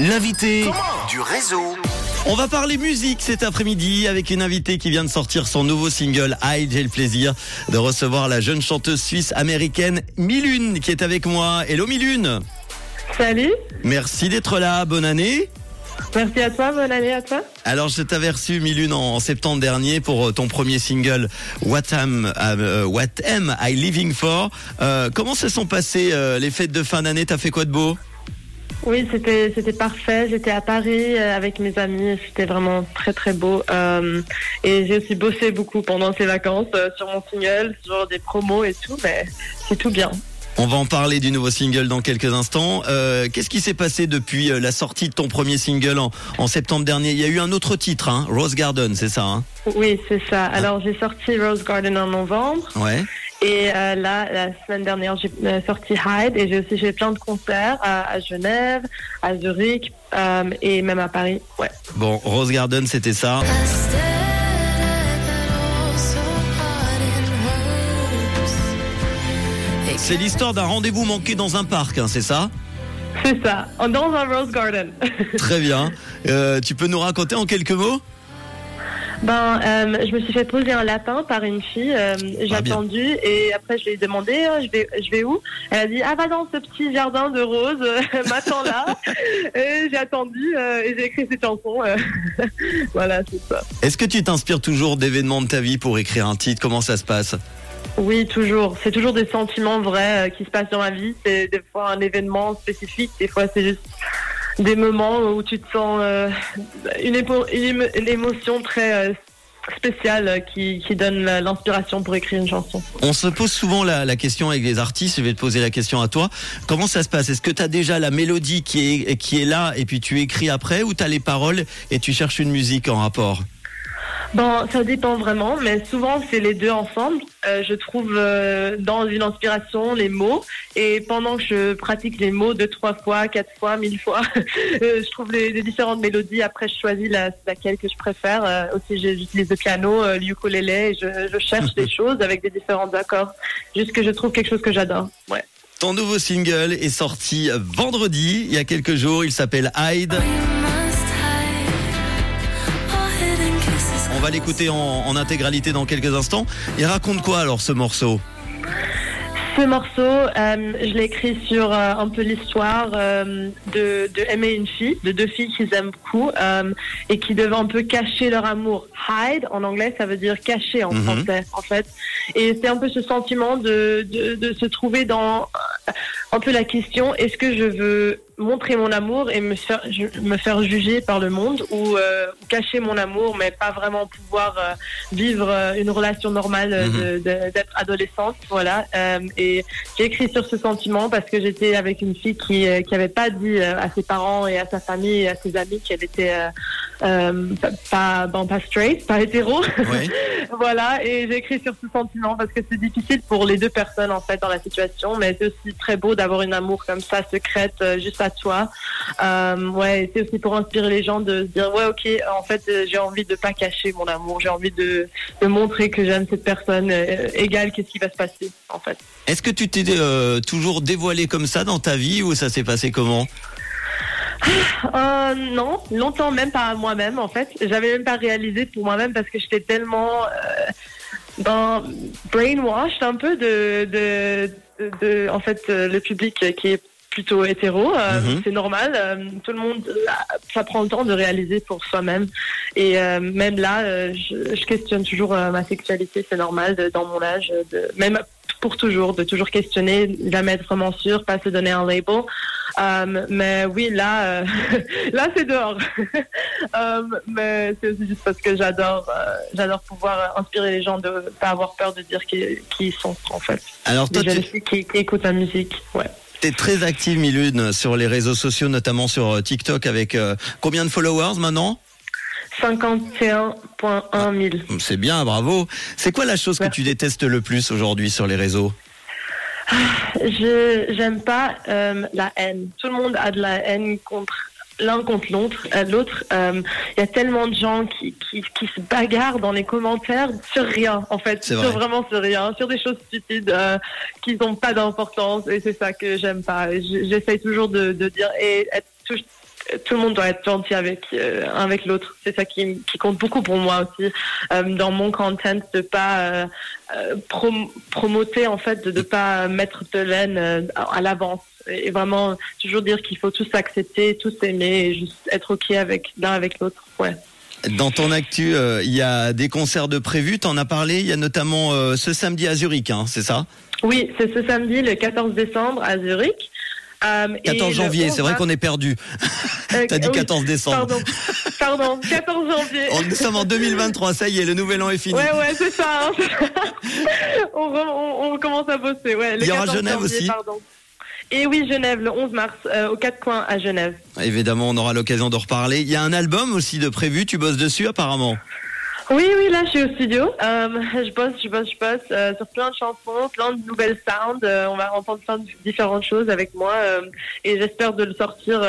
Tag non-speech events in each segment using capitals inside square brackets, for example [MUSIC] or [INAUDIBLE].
L'invité du réseau. On va parler musique cet après-midi avec une invitée qui vient de sortir son nouveau single High. J'ai le plaisir de recevoir la jeune chanteuse suisse américaine Milune qui est avec moi. Hello Milune. Salut, Merci d'être là. Bonne année. merci à toi, bonne année à toi. Alors je t'avais reçu Milune en, en septembre dernier pour euh, ton premier single What Am euh, What Am I Living For? Euh, comment se sont passées euh, les fêtes de fin d'année? T'as fait quoi de beau? Oui, c'était c'était parfait. J'étais à Paris euh, avec mes amis. C'était vraiment très très beau. Euh, et j'ai aussi bossé beaucoup pendant ces vacances euh, sur mon single, sur des promos et tout. Mais c'est tout bien. On va en parler du nouveau single dans quelques instants. Euh, Qu'est-ce qui s'est passé depuis la sortie de ton premier single en, en septembre dernier? Il y a eu un autre titre, hein, Rose Garden, c'est ça hein? Oui, c'est ça. Alors j'ai sorti Rose Garden en novembre. Ouais. Et euh, là, la semaine dernière, j'ai euh, sorti Hyde. Et j'ai aussi fait plein de concerts à, à Genève, à Zurich euh, et même à Paris. Ouais. Bon, Rose Garden, c'était ça. C'est l'histoire d'un rendez-vous manqué dans un parc, hein, c'est ça? C'est ça. Dans un Rose Garden. [LAUGHS] Très bien. Euh, tu peux nous raconter en quelques mots? Ben, euh, je me suis fait poser un lapin par une fille. euh, j'ai Ah, bien. attendu et après je lui ai demandé euh, je vais je vais où? Elle a dit ah va dans ce petit jardin de roses, [LAUGHS] m'attends là. [LAUGHS] et j'ai attendu et j'ai écrit cette chanson. [LAUGHS] voilà c'est ça. Est-ce que tu t'inspires toujours d'événements de ta vie pour écrire un titre? Comment ça se passe? Oui toujours. C'est toujours des sentiments vrais qui se passent dans ma vie. C'est des fois un événement spécifique, des fois c'est juste des moments où tu te sens euh, une, émotion très euh, spéciale euh, qui, qui donne l'inspiration pour écrire une chanson. On se pose souvent la, la question avec les artistes, je vais te poser la question à toi. Comment ça se passe? Est-ce que tu as déjà la mélodie qui est, qui est là et puis tu écris après ou tu as les paroles et tu cherches une musique en rapport? Bon, ça dépend vraiment, mais souvent c'est les deux ensemble. Euh, je trouve euh, dans une inspiration les mots, et pendant que je pratique les mots deux, trois fois, quatre fois, mille fois, [LAUGHS] euh, je trouve les, les différentes mélodies. Après, je choisis la, laquelle que je préfère. Aussi, j'utilise le piano, le ukulélé, et je, je cherche [LAUGHS] des choses avec des différents accords, juste que je trouve quelque chose que j'adore. Ouais. Ton nouveau single est sorti vendredi, il y a quelques jours, il s'appelle Hyde. Va l'écouter en, en intégralité dans quelques instants. Il raconte quoi alors ce morceau? Ce morceau, euh, je l'ai écrit sur euh, un peu l'histoire euh, de, de aimer une fille, de deux filles qu'ils aiment beaucoup euh, et qui devaient un peu cacher leur amour. Hide en anglais, ça veut dire cacher en Mhm. français, en fait. Et c'est un peu ce sentiment de, de, de se trouver dans un peu la question est-ce que je veux montrer mon amour et me faire ju- me faire juger par le monde ou euh, cacher mon amour mais pas vraiment pouvoir euh, vivre euh, une relation normale de- d'être adolescente voilà et j'ai écrit sur ce sentiment parce que j'étais avec une fille qui qui avait pas dit à ses parents et à sa famille et à ses amis qu'elle était euh, pas pas, bon, pas straight pas hétéro [LAUGHS] voilà, et j'ai écrit sur ce sentiment parce que c'est difficile pour les deux personnes en fait dans la situation, mais c'est aussi très beau d'avoir une amour comme ça secrète euh, juste à toi. Euh, ouais, c'est aussi pour inspirer les gens de se dire ouais ok, en fait j'ai envie de pas cacher mon amour, j'ai envie de, de montrer que j'aime cette personne, égale qu'est-ce qui va se passer en fait. Est-ce que tu t'es toujours dévoilé comme ça dans ta vie ou ça s'est passé comment? Euh, non, longtemps même pas moi-même en fait. J'avais même pas réalisé pour moi-même parce que j'étais tellement euh, dans brainwashed un peu de, de, de, de- en fait euh, le public qui est plutôt hétéro, euh, Mhm. c'est normal. euh, tout le monde, ça prend le temps de réaliser pour soi-même. Et euh, même là, je, je questionne toujours ma sexualité. C'est normal de- dans mon âge, de, même pour toujours, de toujours questionner, jamais être vraiment sûr, pas se donner un label. Euh, mais oui, là, euh, [LAUGHS] là c'est dehors. [LAUGHS] Euh, mais c'est aussi juste parce que j'adore, euh, j'adore pouvoir inspirer les gens de pas avoir peur de dire qui, qui ils sont en fait. Alors toi, tu qui, qui écoutent la musique. Ouais. es très active, Milune, sur les réseaux sociaux, notamment sur TikTok, avec euh, combien de followers maintenant? 51.1 mille. C'est bien, bravo. C'est quoi la chose que tu détestes le plus aujourd'hui sur les réseaux? Je j'aime pas euh, la haine. Tout le monde a de la haine contre l'un contre l'autre. euh, L'autre, Euh, il y a tellement de gens qui, qui, qui se bagarrent dans les commentaires sur rien, en fait, C'est sur vrai. vraiment sur rien, sur des choses stupides euh, qui n'ont pas d'importance. Et c'est ça que j'aime pas. J'essaye toujours de, de dire et être tout le monde doit être gentil avec euh, avec l'autre. C'est ça qui, qui compte beaucoup pour moi aussi euh, dans mon content de pas euh, euh, prom promoter en fait de ne pas mettre de laine à l'avance et vraiment toujours dire qu'il faut tous s'accepter, tous aimer et juste être ok avec l'un avec l'autre. Ouais. Dans ton actu, euh, il y a des concerts de prévus. T'en as parlé. Il y a notamment euh, ce samedi à Zurich, hein, c'est ça? Oui, c'est ce samedi, le 14 décembre à Zurich. Euh, et 14 le janvier. 11 C'est vrai qu'on est perdu. Euh, [LAUGHS] T'as dit oui, 14 décembre. Pardon, pardon, 14 janvier. On- Nous sommes en 2023. Ça y est, le nouvel an est fini. Ouais, ouais, c'est ça. hein. [LAUGHS] on, re- on, on commence à bosser. Ouais, le Il y aura 14 Genève janvier, aussi Pardon. Et oui, Genève, le 11 mars, euh, aux quatre coins à Genève. Évidemment, on aura l'occasion de reparler. Il y a un album aussi de prévu. Tu bosses dessus apparemment. Oui, oui, là, je suis au studio. Euh, je bosse, je bosse, je bosse euh, sur plein de chansons, plein de nouvelles sounds. Euh, on va entendre plein de différentes choses avec moi et j'espère de le sortir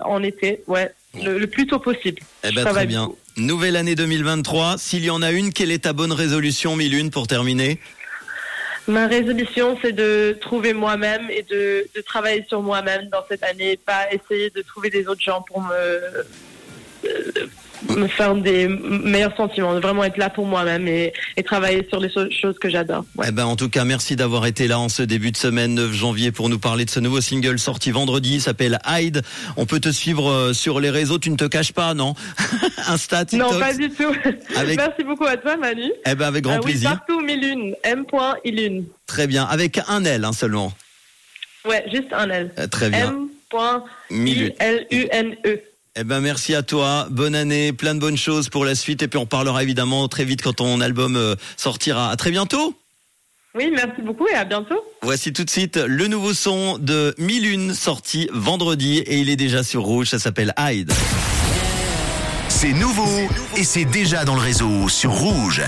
en été, ouais, le, le plus tôt possible. Eh ben très bien. beaucoup. Nouvelle année 2023. S'il y en a une, quelle est ta bonne résolution, Milune, pour terminer? Ma résolution, c'est de trouver moi-même et de, de travailler sur moi-même dans cette année, pas essayer de trouver des autres gens pour me, me faire des meilleurs sentiments, vraiment être là pour moi-même et, et travailler sur les so- choses que j'adore. Ouais. Eh ben, en tout cas, merci d'avoir été là en ce début de semaine 9 janvier pour nous parler de ce nouveau single sorti vendredi. Il s'appelle Hide. On peut te suivre euh, sur les réseaux. Tu ne te caches pas, non? [LAUGHS] Insta, TikTok? Non, pas du tout. [LAUGHS] Avec- Merci beaucoup à toi, Manu. Eh ben, avec grand oui, plaisir. partout, Milune. M.Ilune. Très bien. Avec un L hein, seulement. Ouais, juste un L. Euh, très bien. Milune. M.I-L-U-N-E. Eh ben merci à toi, bonne année, plein de bonnes choses pour la suite et puis on parlera évidemment très vite quand ton album euh, sortira. À très bientôt. Oui, merci beaucoup et à bientôt. Voici tout de suite le nouveau son de Milune sorti vendredi et il est déjà sur Rouge, ça s'appelle Hide. C'est nouveau et c'est déjà dans le réseau sur Rouge.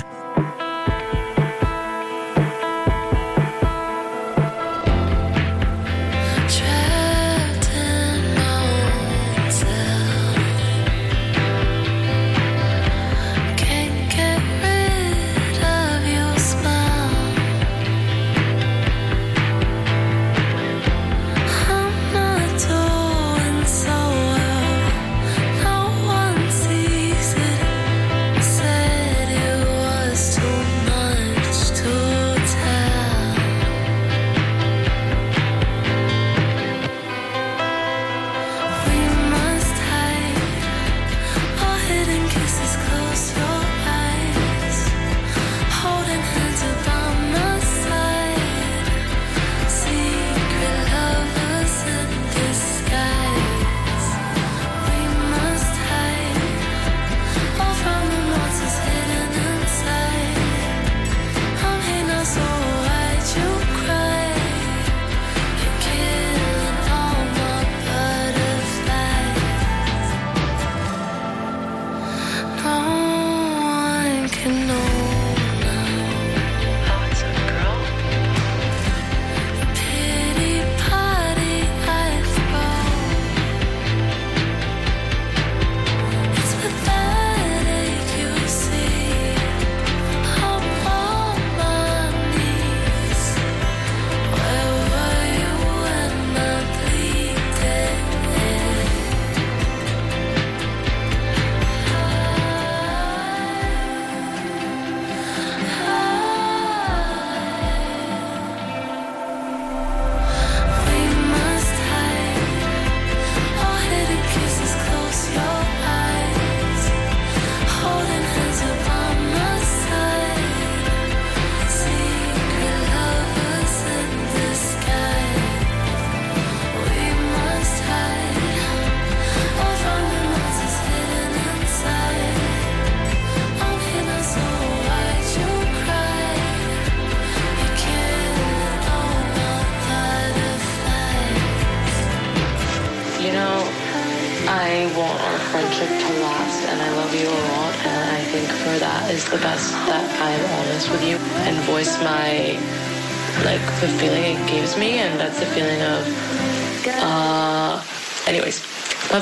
I want our friendship to last and I love you a lot and I think for that is the best that I'm honest with you. And voice my like the feeling it gives me and that's the feeling of uh anyways